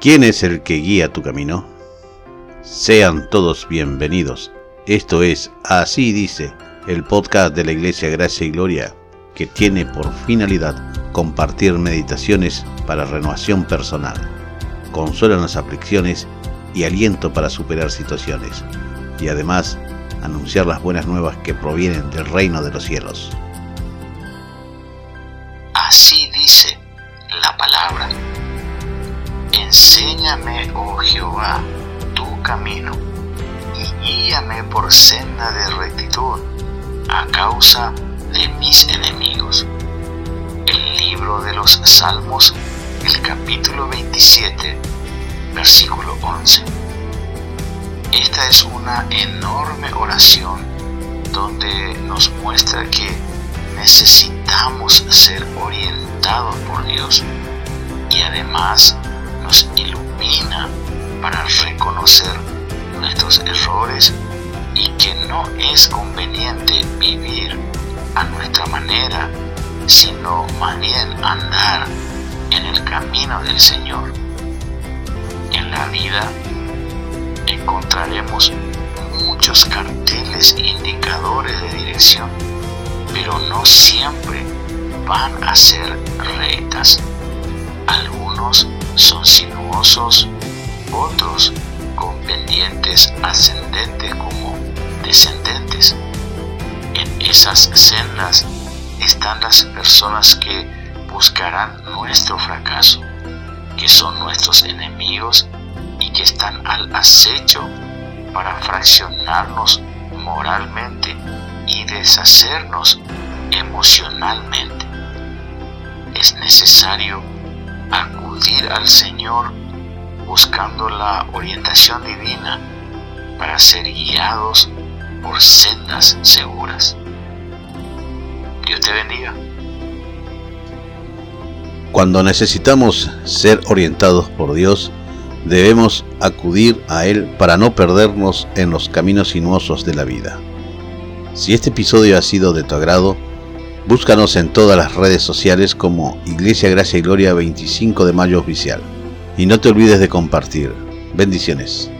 ¿Quién es el que guía tu camino? Sean todos bienvenidos. Esto es Así dice, el podcast de la Iglesia Gracia y Gloria, que tiene por finalidad compartir meditaciones para renovación personal, consuelo en las aflicciones y aliento para superar situaciones, y además anunciar las buenas nuevas que provienen del reino de los cielos. Así dice la palabra. Enséñame, oh Jehová, tu camino, y guíame por senda de rectitud a causa de mis enemigos. El libro de los Salmos, el capítulo 27, versículo 11. Esta es una enorme oración donde nos muestra que necesitamos ser orientados por Dios y además ilumina para reconocer nuestros errores y que no es conveniente vivir a nuestra manera, sino más bien andar en el camino del Señor. En la vida encontraremos muchos carteles indicadores de dirección, pero no siempre van a ser rectas. Algunos son sinuosos, otros con pendientes ascendentes como descendentes. En esas sendas están las personas que buscarán nuestro fracaso, que son nuestros enemigos y que están al acecho para fraccionarnos moralmente y deshacernos emocionalmente. Es necesario al Señor buscando la orientación divina para ser guiados por sendas seguras. Dios te bendiga. Cuando necesitamos ser orientados por Dios, debemos acudir a Él para no perdernos en los caminos sinuosos de la vida. Si este episodio ha sido de tu agrado, búscanos en todas las redes sociales como Iglesia Gracia y Gloria 25 de Mayo Oficial. Y no te olvides de compartir. Bendiciones.